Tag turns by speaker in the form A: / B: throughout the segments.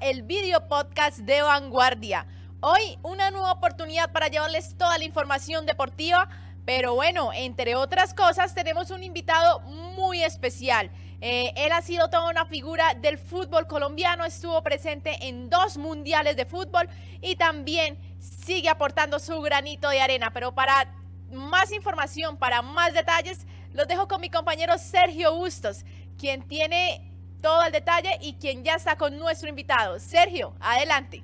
A: el video podcast de Vanguardia. Hoy una nueva oportunidad para llevarles toda la información deportiva, pero bueno, entre otras cosas tenemos un invitado muy especial. Eh, él ha sido toda una figura del fútbol colombiano, estuvo presente en dos mundiales de fútbol y también sigue aportando su granito de arena. Pero para más información, para más detalles, los dejo con mi compañero Sergio Bustos, quien tiene todo el detalle y quien ya está con nuestro invitado. Sergio, adelante.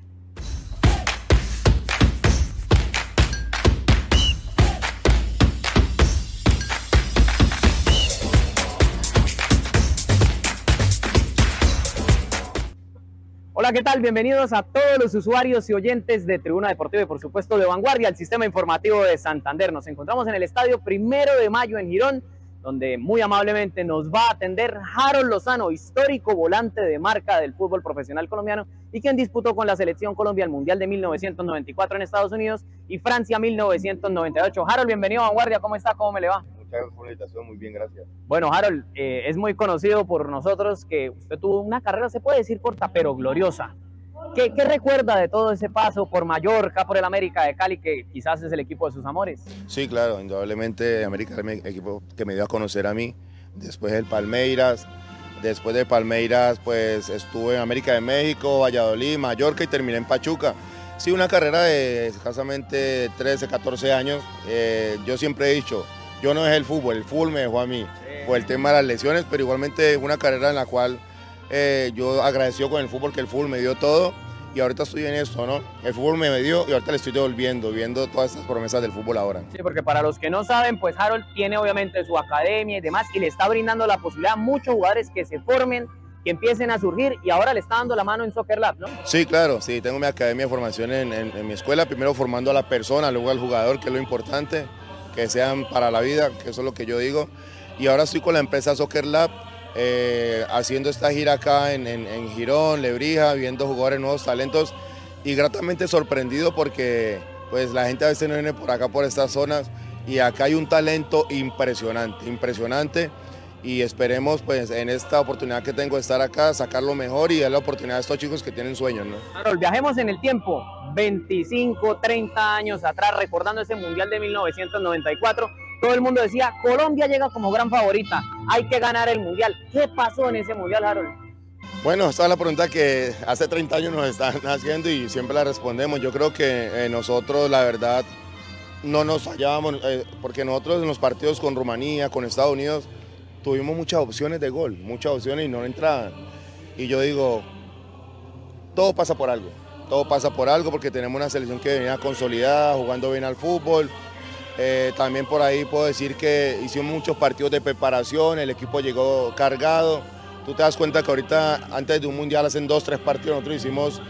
B: Hola, ¿qué tal? Bienvenidos a todos los usuarios y oyentes de Tribuna Deportiva y por supuesto de Vanguardia, el sistema informativo de Santander. Nos encontramos en el estadio Primero de Mayo en Girón, donde muy amablemente nos va a atender Harold Lozano, histórico volante de marca del fútbol profesional colombiano y quien disputó con la selección Colombia el Mundial de 1994 en Estados Unidos y Francia 1998. Harold, bienvenido a Vanguardia, ¿cómo está? ¿Cómo me le va?
C: Muchas gracias por la invitación, muy bien, gracias.
B: Bueno, Harold, eh, es muy conocido por nosotros que usted tuvo una carrera, se puede decir corta, pero gloriosa. ¿Qué, ¿Qué, recuerda de todo ese paso por Mallorca, por el América de Cali, que quizás es el equipo de sus amores?
C: Sí, claro, indudablemente América es el equipo que me dio a conocer a mí. Después el Palmeiras, después de Palmeiras, pues estuve en América de México, Valladolid, Mallorca y terminé en Pachuca. Sí, una carrera de escasamente 13, 14 años. Eh, yo siempre he dicho, yo no es el fútbol, el fútbol me dejó a mí, sí. por el tema de las lesiones, pero igualmente una carrera en la cual eh, yo agradecido con el fútbol que el fútbol me dio todo y ahorita estoy en esto, ¿no? El fútbol me dio y ahorita le estoy devolviendo, viendo todas estas promesas del fútbol ahora.
B: Sí, porque para los que no saben, pues Harold tiene obviamente su academia y demás y le está brindando la posibilidad a muchos jugadores que se formen, que empiecen a surgir y ahora le está dando la mano en Soccer Lab, ¿no?
C: Sí, claro, sí, tengo mi academia de formación en, en, en mi escuela, primero formando a la persona, luego al jugador, que es lo importante, que sean para la vida, que eso es lo que yo digo. Y ahora estoy con la empresa Soccer Lab, eh, haciendo esta gira acá en, en, en, Girón, Lebrija, viendo jugadores nuevos talentos y gratamente sorprendido porque pues la gente a veces no viene por acá, por estas zonas y acá hay un talento impresionante, impresionante y esperemos pues en esta oportunidad que tengo de estar acá sacar lo mejor y dar la oportunidad a estos chicos que tienen sueños. ¿no?
B: Harold, viajemos en el tiempo, 25, 30 años atrás, recordando ese Mundial de 1994 todo el mundo decía, Colombia llega como gran favorita, hay que ganar el Mundial. ¿Qué pasó en ese Mundial, Harold?
C: Bueno, esta es la pregunta que hace 30 años nos están haciendo y siempre la respondemos. Yo creo que eh, nosotros, la verdad, no nos fallábamos, eh, porque nosotros en los partidos con Rumanía, con Estados Unidos, tuvimos muchas opciones de gol, muchas opciones y no entraban. Y yo digo, todo pasa por algo, todo pasa por algo porque tenemos una selección que venía consolidada, jugando bien al fútbol, eh, también por ahí puedo decir que hicimos muchos partidos de preparación, el equipo llegó cargado. Tú te das cuenta que ahorita, antes de un mundial, hacen dos, tres partidos, nosotros hicimos,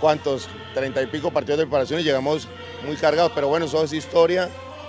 C: ¿cuántos? Treinta y pico partidos de preparación y llegamos muy cargados. Pero bueno, eso es historia.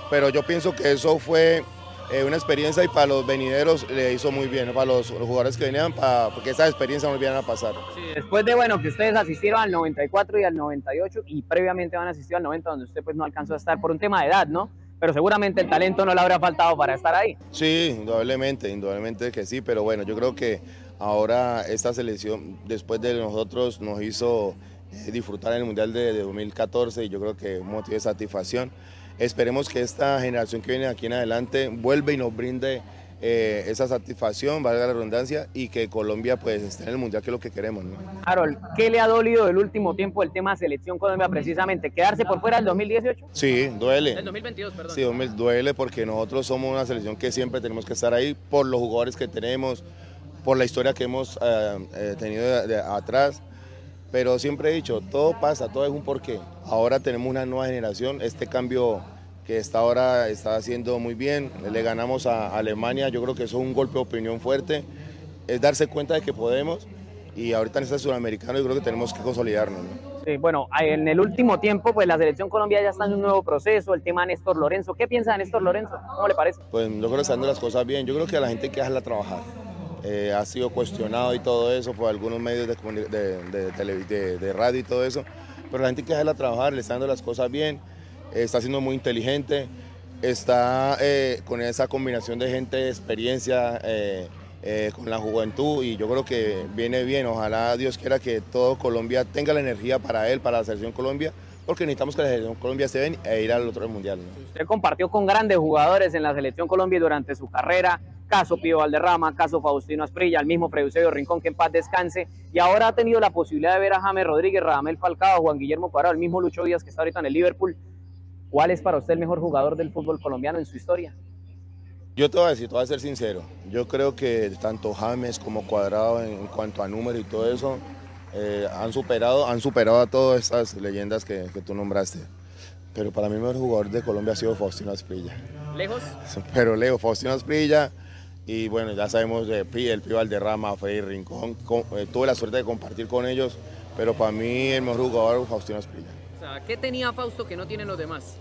C: Pero yo pienso que eso fue eh, una experiencia y para los venideros le hizo muy bien, para los, jugadores que venían, para, porque esa experiencia no volvieran a pasar.
B: Sí, después de bueno que ustedes asistieron al 94 y al 98 y previamente van a asistir al 90 donde usted pues no alcanzó a estar por un tema de edad, ¿no? Pero seguramente el talento no le habrá faltado para estar ahí.
C: Sí, indudablemente, indudablemente que sí, pero bueno, yo creo que ahora esta selección, después de nosotros, nos hizo eh, disfrutar el Mundial de, de 2014 y yo creo que un motivo de satisfacción. Esperemos que esta generación que viene aquí en adelante vuelva y nos brinde eh, esa satisfacción, valga la redundancia, y que Colombia pues esté en el Mundial, que es lo que queremos. ¿no?
B: Harold, ¿qué le ha dolido del último tiempo el tema Selección Colombia precisamente? ¿Quedarse por fuera del 2018?
C: Sí, duele.
B: El 2022, perdón.
C: Sí, duele porque nosotros somos una selección que siempre tenemos que estar ahí por los jugadores que tenemos, por la historia que hemos eh, eh, tenido de, de, atrás. Pero siempre he dicho, todo pasa, todo es un porqué. Ahora tenemos una nueva generación, este cambio que está ahora está haciendo muy bien. Le ganamos a Alemania, yo creo que eso es un golpe de opinión fuerte. Es darse cuenta de que podemos y ahorita en este sudamericano yo creo que tenemos que consolidarnos. ¿no?
B: Sí, bueno, en el último tiempo, pues la selección Colombia ya está en un nuevo proceso, el tema de Néstor Lorenzo. ¿Qué piensa de Néstor Lorenzo? ¿Cómo le parece?
C: Pues yo creo que están las cosas bien. Yo creo que a la gente hay que dejarla trabajar. Eh, ha sido cuestionado y todo eso por algunos medios de, de, de, de, radio y todo eso, pero la gente hay que dejarla trabajar, le están dando las cosas bien está siendo muy inteligente, está eh, con esa combinación de gente experiencia, eh, eh, con la juventud y yo creo que viene bien. Ojalá Dios quiera que todo Colombia tenga la energía para él, para la selección Colombia, porque necesitamos que la selección Colombia se ven e ir al otro mundial.
B: Usted compartió con grandes jugadores en la selección Colombia durante su carrera, caso Pío Valderrama, caso Faustino Asprilla, el mismo Preusebio Rincón, que en paz descanse, y ahora ha tenido la posibilidad de ver a James Rodríguez, Radamel Falcao, Juan Guillermo Cuadrado, el mismo Lucho Díaz que está ahorita en el Liverpool. ¿Cuál es para usted el mejor jugador del fútbol colombiano en su historia?
C: Yo te voy a decir, te voy a ser sincero. Yo creo que tanto James como Cuadrado en, cuanto a número y todo eso eh, han, superado, han superado a todas estas leyendas que, tú nombraste. Pero para mí el mejor jugador de Colombia ha sido Faustino Asprilla.
B: ¿Lejos?
C: Pero lejos, Faustino Asprilla. Y bueno, ya sabemos de Pi, el Pío Valderrama, Freddy Rincón. Eh, tuve la suerte de compartir con ellos, pero para mí el mejor jugador es Faustino Asprilla.
B: Sea, ¿qué tenía Fausto que no tienen los demás?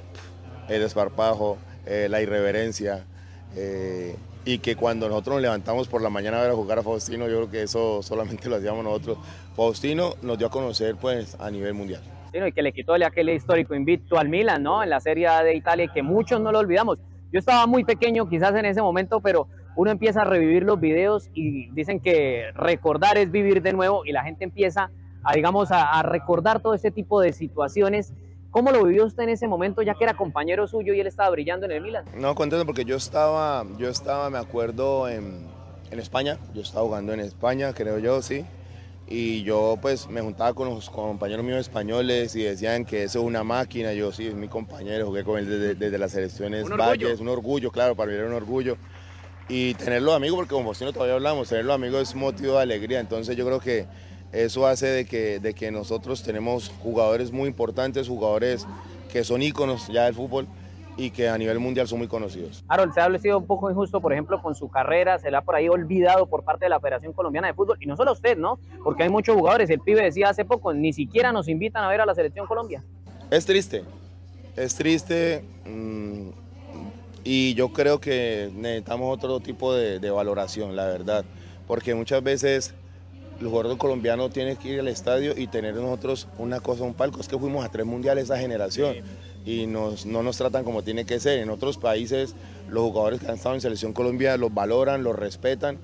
C: El desparpajo, eh, la irreverencia, eh, y que cuando nosotros nos levantamos por la mañana a ver a jugar a Faustino, yo creo que eso solamente lo hacíamos nosotros. Faustino nos dio a conocer pues a nivel mundial.
B: y que le quitó aquel histórico invicto al Milan, ¿no? En la Serie de Italia, que muchos no lo olvidamos. Yo estaba muy pequeño quizás en ese momento, pero uno empieza a revivir los videos y dicen que recordar es vivir de nuevo y la gente empieza a, digamos, a, a recordar todo ese tipo de situaciones ¿Cómo lo vivió usted en ese momento, ya que era compañero suyo y él estaba brillando en el Milan?
C: No, contento porque yo estaba, yo estaba, me acuerdo, en, en España. Yo estaba jugando en España, creo yo, sí. Y yo pues me juntaba con los compañeros míos españoles y decían que eso es una máquina. Yo sí, es mi compañero, jugué con él desde, las selecciones
B: ¿Un
C: Valles, un orgullo, claro, para mí era un orgullo. Y tenerlo amigo, porque como no todavía hablamos, tenerlo amigo es motivo de alegría. Entonces yo creo que eso hace de que, de que nosotros tenemos jugadores muy importantes, jugadores que son íconos ya del fútbol y que a nivel mundial son muy conocidos.
B: Harold, se ha sido un poco injusto, por ejemplo, con su carrera, se le ha por ahí olvidado por parte de la Federación Colombiana de Fútbol, y no solo usted, ¿no? Porque hay muchos jugadores, el pibe decía hace poco, ni siquiera nos invitan a ver a la Selección Colombia.
C: Es triste, es triste, mm, y yo creo que necesitamos otro tipo de, de valoración, la verdad, porque muchas veces los jugadores colombianos tienen que ir al estadio y tener nosotros una cosa, un palco. Es que fuimos a tres mundiales esa generación y nos, no nos tratan como tiene que ser. En otros países los jugadores que han estado en Selección Colombia los valoran, los respetan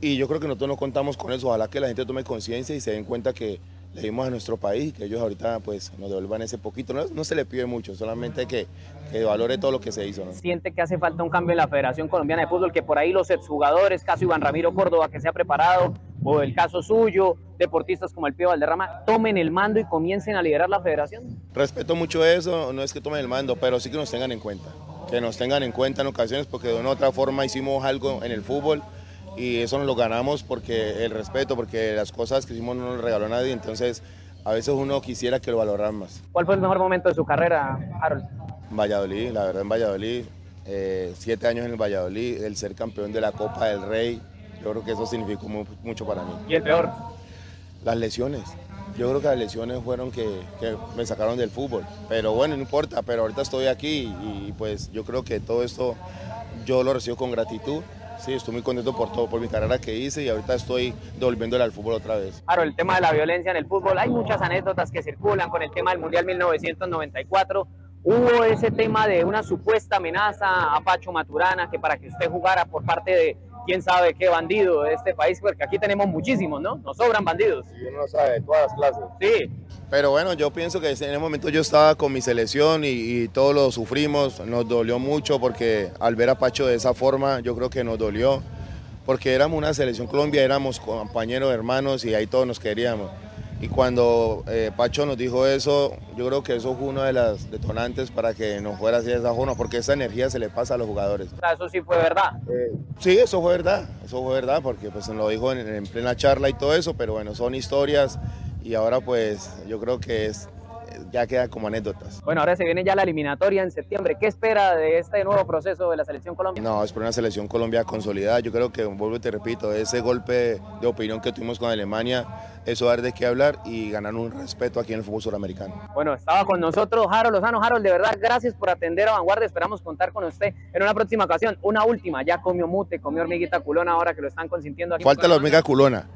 C: y yo creo que nosotros no contamos con eso. Ojalá que la gente tome conciencia y se den cuenta que le dimos a nuestro país y que ellos ahorita pues nos devuelvan ese poquito. No, se le pide mucho, solamente que, que valore todo lo que se hizo.
B: ¿Siente que hace falta un cambio en la Federación Colombiana de Fútbol? Que por ahí los exjugadores, caso Iván Ramiro Córdoba, que se ha preparado, o el caso suyo, deportistas como el Pío Valderrama, tomen el mando y comiencen a liderar la federación?
C: Respeto mucho eso, no es que tomen el mando, pero sí que nos tengan en cuenta. Que nos tengan en cuenta en ocasiones porque de una u otra forma hicimos algo en el fútbol y eso nos lo ganamos porque el respeto, porque las cosas que hicimos no nos regaló nadie, entonces a veces uno quisiera que lo valoraran más.
B: ¿Cuál fue el mejor momento de su carrera, Harold?
C: Valladolid, la verdad en Valladolid, eh, siete años en el Valladolid, el ser campeón de la Copa del Rey, yo creo que eso significó mucho para mí.
B: ¿Y el peor?
C: Las lesiones. Yo creo que las lesiones fueron que, que, me sacaron del fútbol. Pero bueno, no importa, pero ahorita estoy aquí y pues yo creo que todo esto yo lo recibo con gratitud sí, estoy muy contento por todo, por mi carrera que hice y ahorita estoy devolviéndole al fútbol otra vez.
B: Claro, el tema de la violencia en el fútbol, hay muchas anécdotas que circulan con el tema del Mundial 1994. Hubo ese tema de una supuesta amenaza a Pacho Maturana, que para que usted jugara por parte de quién sabe qué bandido de este país, porque aquí tenemos muchísimos, ¿no? Nos sobran bandidos.
C: Sí, uno sabe, de todas las clases.
B: Sí.
C: Pero bueno, yo pienso que en ese momento yo estaba con mi selección y, y todos lo sufrimos, nos dolió mucho porque al ver a Pacho de esa forma, yo creo que nos dolió, porque éramos una selección Colombia, éramos compañeros, hermanos y ahí todos nos queríamos. Y cuando eh, Pacho nos dijo eso, yo creo que eso fue uno de las detonantes para que no fuera así de esa forma, porque esa energía se le pasa a los jugadores.
B: Eso sí fue verdad.
C: Eh, sí, eso fue verdad, eso fue verdad, porque pues nos lo dijo en, en plena charla y todo eso, pero bueno, son historias y ahora pues yo creo que es ya queda como anécdotas.
B: Bueno, ahora se viene ya la eliminatoria en septiembre. ¿Qué espera de este nuevo proceso de la selección Colombia?
C: No, es por una selección Colombia consolidada. Yo creo que, vuelvo y te repito, ese golpe de opinión que tuvimos con Alemania, eso dar de qué hablar y ganar un respeto aquí en el fútbol suramericano.
B: Bueno, estaba con nosotros Harold Lozano. Harold, de verdad, gracias por atender a Vanguardia. Esperamos contar con usted en una próxima ocasión. Una última, ya comió mute, comió hormiguita culona ahora que lo están consintiendo aquí.
C: Falta la hormiga culona,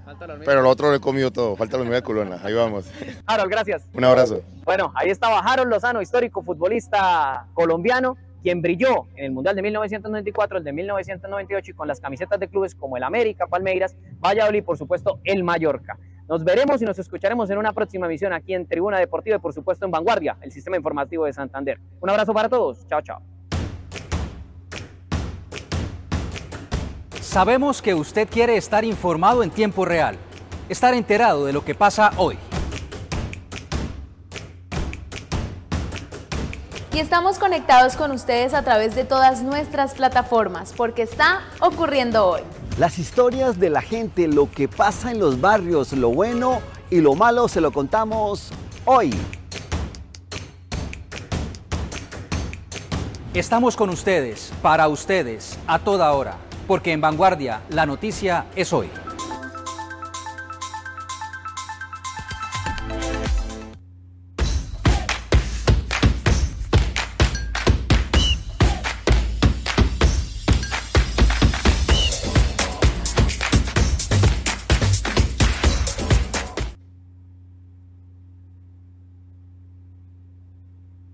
C: pero lo otro le comió todo. Falta la hormiga culona. Ahí vamos.
B: Harold, gracias.
C: Un abrazo.
B: Bueno, ahí estaba Harold Lozano, histórico futbolista colombiano, quien brilló en el Mundial de 1994, el de 1998 y con las camisetas de clubes como el América, Palmeiras, Valladolid y por supuesto el Mallorca. Nos veremos y nos escucharemos en una próxima emisión aquí en Tribuna Deportiva y por supuesto en Vanguardia, el sistema informativo de Santander. Un abrazo para todos. Chao, chao.
D: Sabemos que usted quiere estar informado en tiempo real, estar enterado de lo que pasa hoy.
E: Y estamos conectados con ustedes a través de todas nuestras plataformas, porque está ocurriendo hoy.
F: Las historias de la gente, lo que pasa en los barrios, lo bueno y lo malo se lo contamos hoy.
D: Estamos con ustedes, para ustedes, a toda hora, porque en Vanguardia la noticia es hoy.